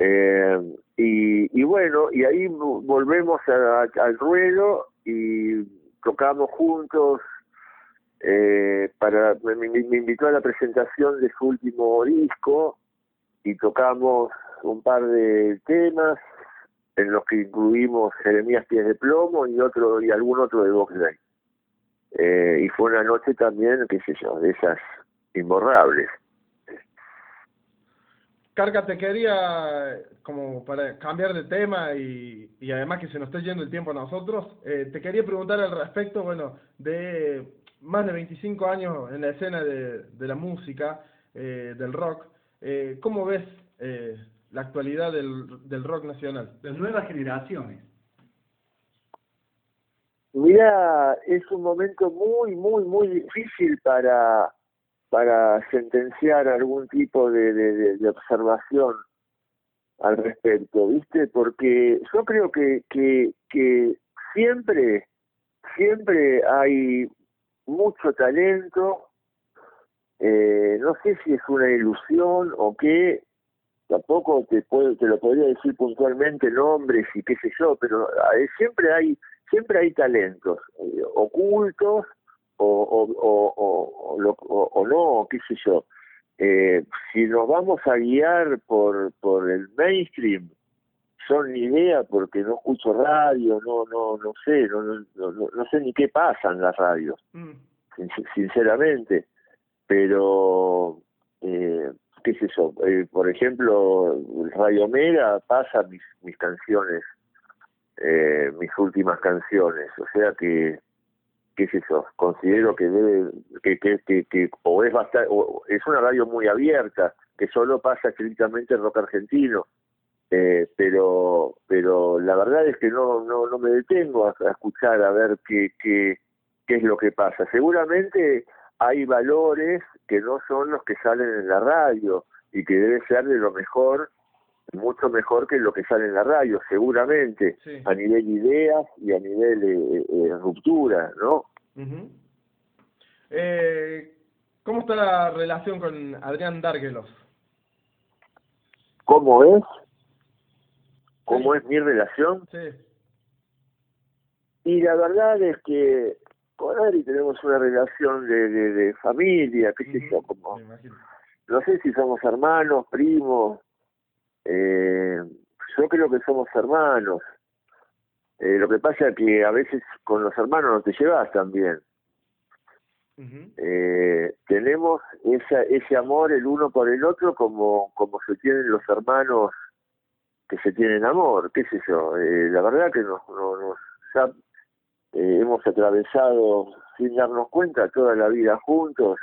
Speaker 4: Eh, y, y bueno, y ahí vo- volvemos a- al ruedo y tocamos juntos. Eh, para me, invitó a la presentación de su último disco y tocamos un par de temas en los que incluimos Jeremías Pies de Plomo y otro y algún otro de Vox Day. Eh, y fue una noche también, qué sé yo, de esas imborrables.
Speaker 5: Carga, te quería, como para cambiar de tema y, y además que se nos está yendo el tiempo a nosotros, eh, te quería preguntar al respecto, bueno, de más de 25 años en la escena de, de la música, eh, del rock, eh, ¿cómo ves eh, la actualidad del, del rock nacional?
Speaker 3: Las nuevas generaciones.
Speaker 4: Mirá, es un momento muy, muy, muy difícil para, para sentenciar algún tipo de, de, de- de observación al respecto, ¿viste? Porque yo creo que, que, que siempre, siempre hay mucho talento, eh, no sé si es una ilusión o qué, tampoco te puedo, te lo podría decir puntualmente nombres y qué sé yo, pero eh, siempre hay siempre hay talentos eh, ocultos o, o, o, o, no, qué sé yo. Eh, si nos vamos a guiar por, por el mainstream, son ni idea porque no escucho radio, no no no sé, no, no, no, no sé ni qué pasa en las radios,
Speaker 5: Mm,
Speaker 4: sin- sinceramente. Pero, eh, qué sé yo, eh, por ejemplo, Radio Mera pasa mis, mis canciones eh, mis últimas canciones, o sea que qué sé yo, considero que debe que que que, que o es bastante o es una radio muy abierta, que solo pasa estrictamente rock argentino. Eh, pero pero la verdad es que no no no me detengo a, a escuchar a ver qué qué qué es lo que pasa. Seguramente hay valores que no son los que salen en la radio y que debe ser de lo mejor mucho mejor que lo que sale en la radio, seguramente,
Speaker 5: Sí.
Speaker 4: a nivel ideas y a nivel eh, eh, ruptura, ¿no?
Speaker 5: ujú. Eh, ¿Cómo está la relación con Adrián Dargelos?
Speaker 4: ¿Cómo es? ¿Cómo es mi relación?
Speaker 5: Sí.
Speaker 4: Y la verdad es que con Adri tenemos una relación de, de, de familia, qué sé yo, como, no sé si somos hermanos, primos, eh, yo creo que somos hermanos. Eh, lo que pasa es que a veces con los hermanos no te llevas.
Speaker 5: Ujú.
Speaker 4: eh, tenemos esa, ese amor el uno por el otro como, como se tienen los hermanos que se tienen amor, qué sé yo. Eh, la verdad que nos, nos, nos- ya, eh, hemos atravesado sin darnos cuenta toda la vida juntos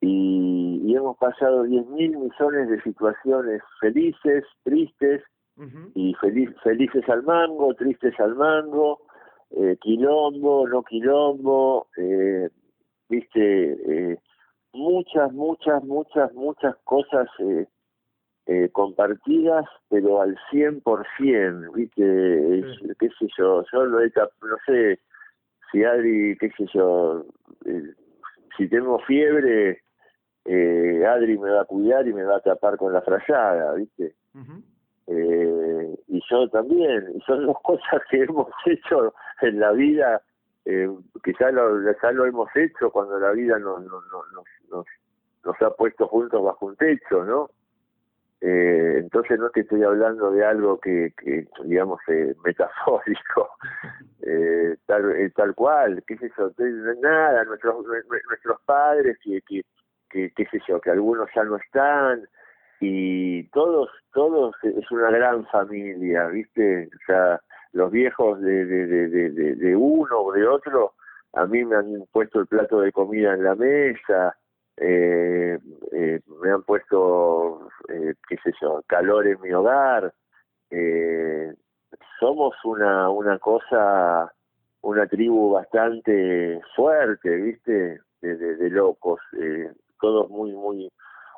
Speaker 4: y, y hemos pasado diez mil millones de situaciones felices, tristes, y feliz, felices al mango, tristes al mango, eh, quilombo, no quilombo, eh, viste, eh, muchas, muchas, muchas, muchas cosas eh, compartidas, pero al 100%, viste,
Speaker 5: Sí.
Speaker 4: qué sé yo, yo lo he no sé si Adri, qué sé yo, eh, si tengo fiebre, eh, Adri me va a cuidar y me va a tapar con la frayada, viste eh, y yo también, y son dos cosas que hemos hecho en la vida, eh, que ya lo, ya lo hemos hecho cuando la vida nos, nos, nos, nos- nos ha puesto juntos bajo un techo, ¿no? Eh, entonces no te estoy hablando de algo que, que digamos, eh, metafórico, eh, tal, eh, tal cual, qué sé yo, nada, nuestros, nue- nuestros padres, que, que, que, qué sé yo, que algunos ya no están, y todos, todos es una gran familia, ¿viste? O sea, los viejos de, de, de, de, de uno o de otro, a mí me han puesto el plato de comida en la mesa, eh, eh, me han puesto, eh, qué sé yo, calor en mi hogar. Eh, somos una, una cosa, una tribu bastante fuerte, ¿viste? De, de, de locos, eh, todos muy, muy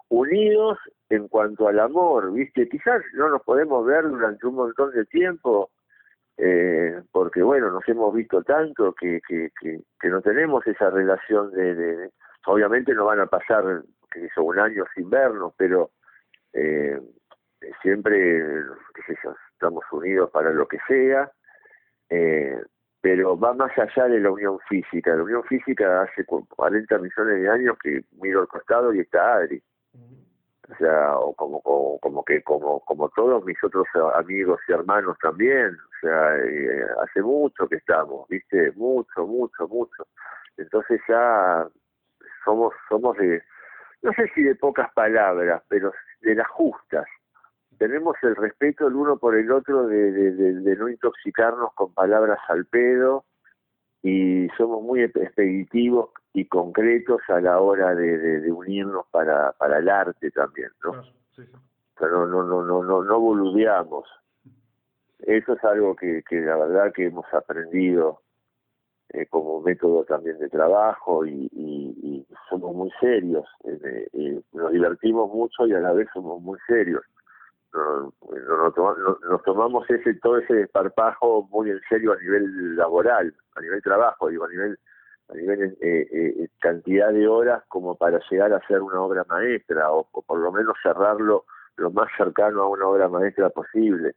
Speaker 4: unidos en cuanto al amor, ¿viste? Quizás no nos podemos ver durante un montón de tiempo, eh, porque bueno, nos hemos visto tanto que, que, que, que no tenemos esa relación de, de, obviamente no van a pasar que son un año sin vernos, pero eh, siempre, qué sé yo, estamos unidos para lo que sea, eh, pero va más allá de la unión física. La unión física hace 40 millones de años que miro al costado y está Adri. O sea, o como, como, como que como, como todos mis otros amigos y hermanos también. O sea, eh, hace mucho que estamos, ¿viste? Mucho, mucho, mucho. Entonces ya somos, somos de, no sé si de pocas palabras, pero de las justas. Tenemos el respeto el uno por el otro de, de, de, de no intoxicarnos con palabras al pedo y somos muy expeditivos y concretos a la hora de, unirnos para, para el arte también, ¿no?
Speaker 5: Claro, sí, sí.
Speaker 4: O sea, no, no, no, no, no, no boludeamos. Eso es algo que, que la verdad que hemos aprendido eh, como método también de trabajo y, y, y somos muy serios. Eh, nos divertimos mucho y a la vez somos muy serios. No, no, no, toma- no- nos tomamos ese todo ese desparpajo muy en serio a nivel laboral, a nivel trabajo, digo, a nivel a nivel eh, eh, cantidad de horas como para llegar a hacer una obra maestra o, o por lo menos cerrarlo lo más cercano a una obra maestra posible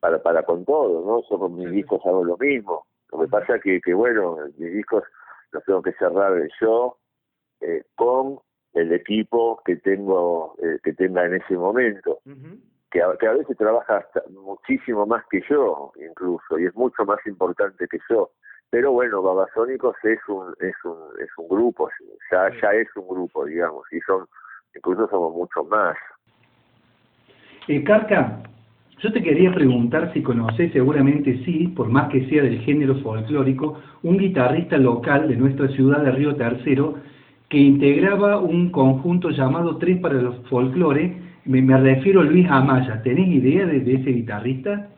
Speaker 4: para para con todo, ¿no? Yo con mis discos hago lo mismo. Lo que pasa que, que bueno, mis discos los tengo que cerrar yo eh, con el equipo que tengo eh, que tenga en ese momento que a, que a veces trabaja hasta muchísimo más que yo, incluso, y es mucho más importante que yo. Pero bueno, Babasónicos es un, es un, es un grupo, ya, ya es un grupo, digamos, y son, incluso somos mucho más.
Speaker 3: Eh, Carca, yo te quería preguntar si conoces, seguramente sí, por más que sea del género folclórico, un guitarrista local de nuestra ciudad de Río Tercero que integraba un conjunto llamado Tres para los Folclore. Me, me refiero a Luis Amaya. ¿Tenés idea de, de ese guitarrista?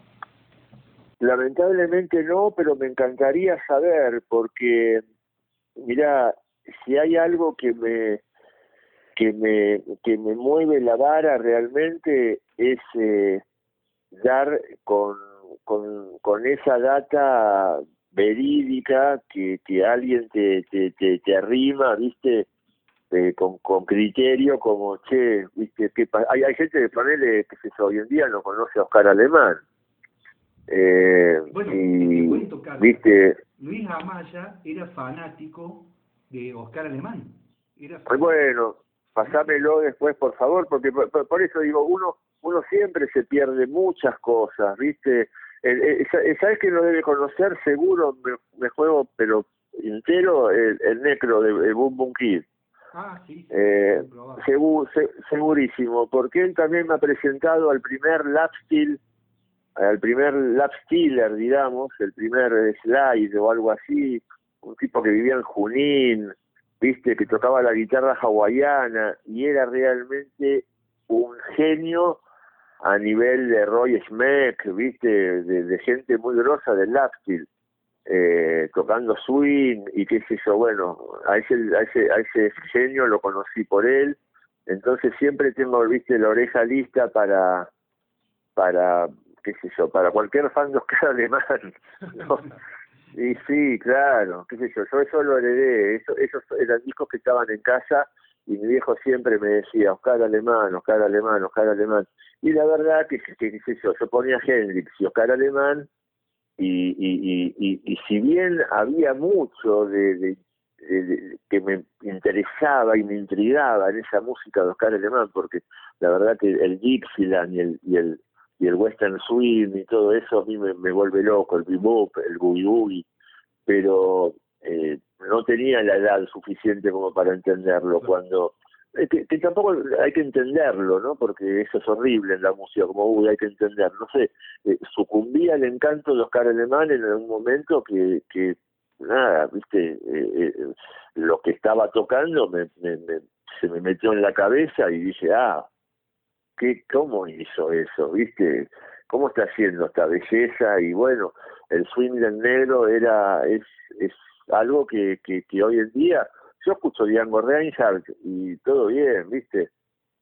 Speaker 4: Lamentablemente no, pero me encantaría saber, porque, mira, si hay algo que me que me que me mueve la vara realmente es eh, dar con, con con esa data verídica que, que alguien te, te, te, te arrima, viste, eh, con, con criterio como, che, viste, que hay, hay gente que ponele, que se hoy en día no conoce a Oscar Alemán. Eh,
Speaker 3: Bueno,
Speaker 4: y,
Speaker 3: te cuento, Carlos.
Speaker 4: viste,
Speaker 3: Luis Amaya era fanático de Oscar Alemán. Era
Speaker 4: Pues bueno, pasámelo después, por favor, porque por, por- por eso digo, uno uno siempre se pierde muchas cosas, ¿viste? El- el- sa- ¿Sabes que lo debe conocer? Seguro me, me juego, pero entero, el, el necro de, Boom Boom Kid.
Speaker 3: Ah, sí, sí,
Speaker 4: Eh,
Speaker 3: comprobado.
Speaker 4: segu- se- segurísimo, porque él también me ha presentado al primer lap steel, al primer lap stealer, digamos, el primer slide o algo así, un tipo que vivía en Junín, viste, que tocaba la guitarra hawaiana y era realmente un genio a nivel de Roy Schmeck, viste, de, gente muy grosa del steel eh, tocando swing y qué sé yo, bueno, a ese, a ese, a ese genio lo conocí por él, entonces siempre tengo, viste, la oreja lista para, para, qué sé yo, para cualquier fan de Oscar Alemán. Y sí, claro, qué sé yo, yo eso lo heredé, eso, esos eran discos que estaban en casa y mi viejo siempre me decía, Oscar Alemán, Oscar Alemán, Oscar Alemán. Y la verdad que, que sé yo, ponía Hendrix y Oscar Alemán y, y, y, y, si bien había mucho de- que me interesaba y me intrigaba en esa música de Oscar Alemán, porque la verdad que el Dixieland y el, y el, y el Western Swing y todo eso a mí me, me vuelve loco, el bebop, el boogie boogie, pero eh, no tenía la edad suficiente como para entenderlo cuando eh, que, que tampoco hay que entenderlo, ¿no? Porque eso es horrible en la música, como uy, hay que entender, no sé, eh, sucumbí al encanto de Oscar Alemán en un momento que, que nada, viste, eh, eh, lo que estaba tocando me, me, me, se me metió en la cabeza y dije, ah, ¿qué, ¿cómo hizo eso? ¿Viste? ¿Cómo está haciendo esta belleza? Y bueno, el swing del negro era, es, es algo que, que, que hoy en día, yo escucho Django Reinhardt y todo bien, ¿viste?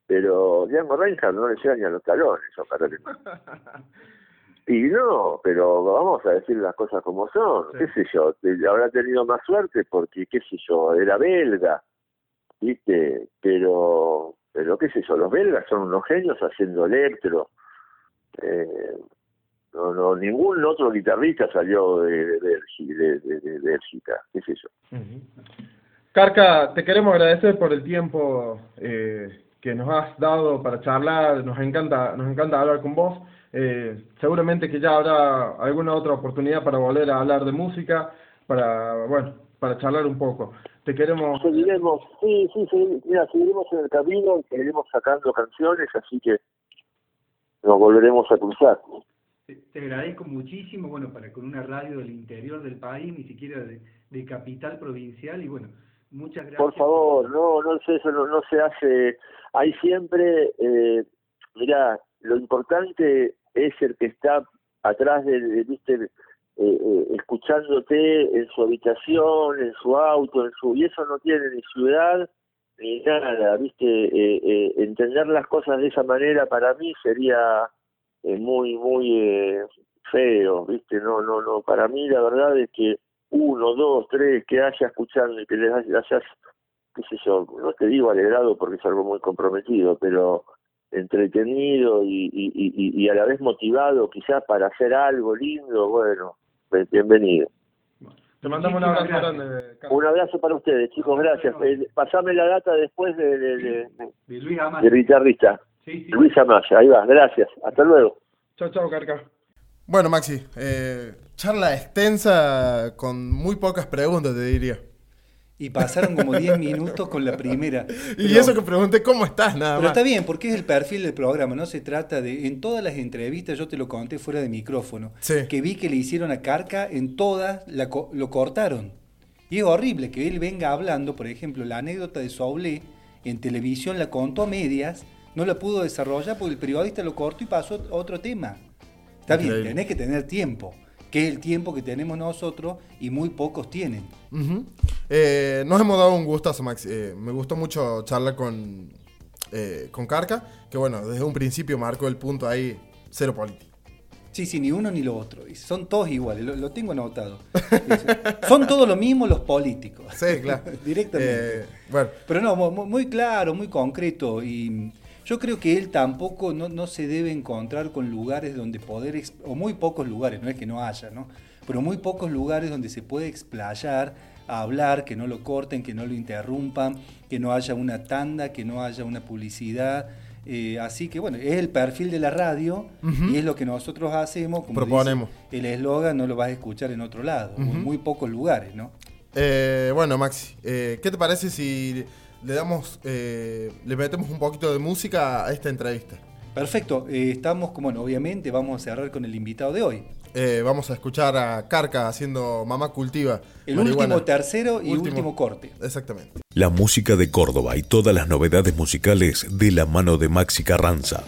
Speaker 4: Pero Django Reinhardt no le llega ni a los talones, no. Y no, pero vamos a decir las cosas como son, qué sé yo, habrá tenido más suerte porque, qué sé yo, era belga, ¿viste? Pero, pero qué sé yo, los belgas son unos genios haciendo electro. Eh, no, no, ningún otro guitarrista salió de, de, de, de- de qué sé yo.
Speaker 5: Carca, te queremos agradecer por el tiempo eh, que nos has dado para charlar, nos encanta, nos encanta hablar con vos. Eh, seguramente que ya habrá alguna otra oportunidad para volver a hablar de música, para, bueno, para charlar un poco. Te queremos,
Speaker 4: Seguiremos, sí, sí, sí, mira, seguiremos en el camino, seguiremos sacando canciones, así que nos volveremos a cruzar.
Speaker 3: Te, te agradezco muchísimo, bueno, para con una radio del interior del país, ni siquiera de, de capital provincial, y bueno, muchas gracias.
Speaker 4: Por favor, no, no sé, eso no, no se hace. Hay siempre, eh, mira, lo importante es el que está atrás de, de, viste, eh, eh, escuchándote en su habitación, en su auto, en su y eso no tiene ni ciudad ni nada, viste. Eh, eh, entender las cosas de esa manera para mí sería eh, muy, muy eh, feo, viste. No, no, no. Para mí la verdad es que uno, dos, tres, que haya escuchando y que les hayas, qué sé yo, no te digo alegrado porque es algo muy comprometido, pero entretenido y, y, y, y a la vez motivado quizás para hacer algo lindo, bueno, bienvenido.
Speaker 5: te mandamos un abrazo grande.
Speaker 4: Un abrazo para ustedes, chicos, gracias. Eh, pasame la data después de, de, de,
Speaker 3: Luis
Speaker 4: guitarrista,
Speaker 3: Sí, sí.
Speaker 4: Luis Amaya, ahí va, gracias, hasta luego.
Speaker 5: Chao, chao, Carca.
Speaker 2: Bueno, Maxi, eh, charla extensa con muy pocas preguntas, te diría.
Speaker 3: Y pasaron como 10 minutos con la primera.
Speaker 2: Y
Speaker 3: Pero-
Speaker 2: eso que pregunté, ¿cómo estás? Nada
Speaker 3: Pero
Speaker 2: más.
Speaker 3: está bien, porque es el perfil del programa, no se trata de... En todas las entrevistas, yo te lo conté fuera de micrófono,
Speaker 2: Sí.
Speaker 3: que vi que le hicieron a Carca, en todas la lo cortaron. Y es horrible que él venga hablando, por ejemplo, la anécdota de Soule, en televisión la contó a medias, no la pudo desarrollar porque el periodista lo cortó y pasó a otro tema. Está bien, tenés que tener tiempo, que es el tiempo que tenemos nosotros y muy pocos tienen.
Speaker 2: Eh, nos hemos dado un gustazo, Max. Eh, me gustó mucho charlar con, eh, con Carca, que bueno, desde un principio marcó el punto ahí, cero político.
Speaker 3: Sí, sí, ni uno ni lo otro. dice. Son todos iguales, lo, lo tengo anotado. Dice, Son todos lo mismo los políticos.
Speaker 2: Sí, claro.
Speaker 3: Directamente.
Speaker 2: Eh, bueno,
Speaker 3: Pero no, mu- mu- muy claro, muy concreto. Y yo creo que él tampoco no, no se debe encontrar con lugares donde poder, o muy pocos lugares, no es que no haya, ¿no? Pero muy pocos lugares donde se puede explayar, a hablar, que no lo corten, que no lo interrumpan, que no haya una tanda, que no haya una publicidad. Eh, así que bueno, es el perfil de la radio y es lo que nosotros hacemos. Como
Speaker 2: Proponemos.
Speaker 3: dice, el eslogan no lo vas a escuchar en otro lado, en muy pocos lugares, ¿no?
Speaker 2: eh, bueno, Maxi, eh, ¿qué te parece si le damos, eh, le metemos un poquito de música a esta entrevista?
Speaker 3: Perfecto, eh, estamos, como bueno, obviamente vamos a cerrar con el invitado de hoy.
Speaker 2: Eh, vamos a escuchar a Carca haciendo Mamá Cultiva.
Speaker 3: El
Speaker 2: marihuana.
Speaker 3: último tercero y último, corte.
Speaker 2: Exactamente.
Speaker 1: La música de Córdoba y todas las novedades musicales de la mano de Maxi Carranza.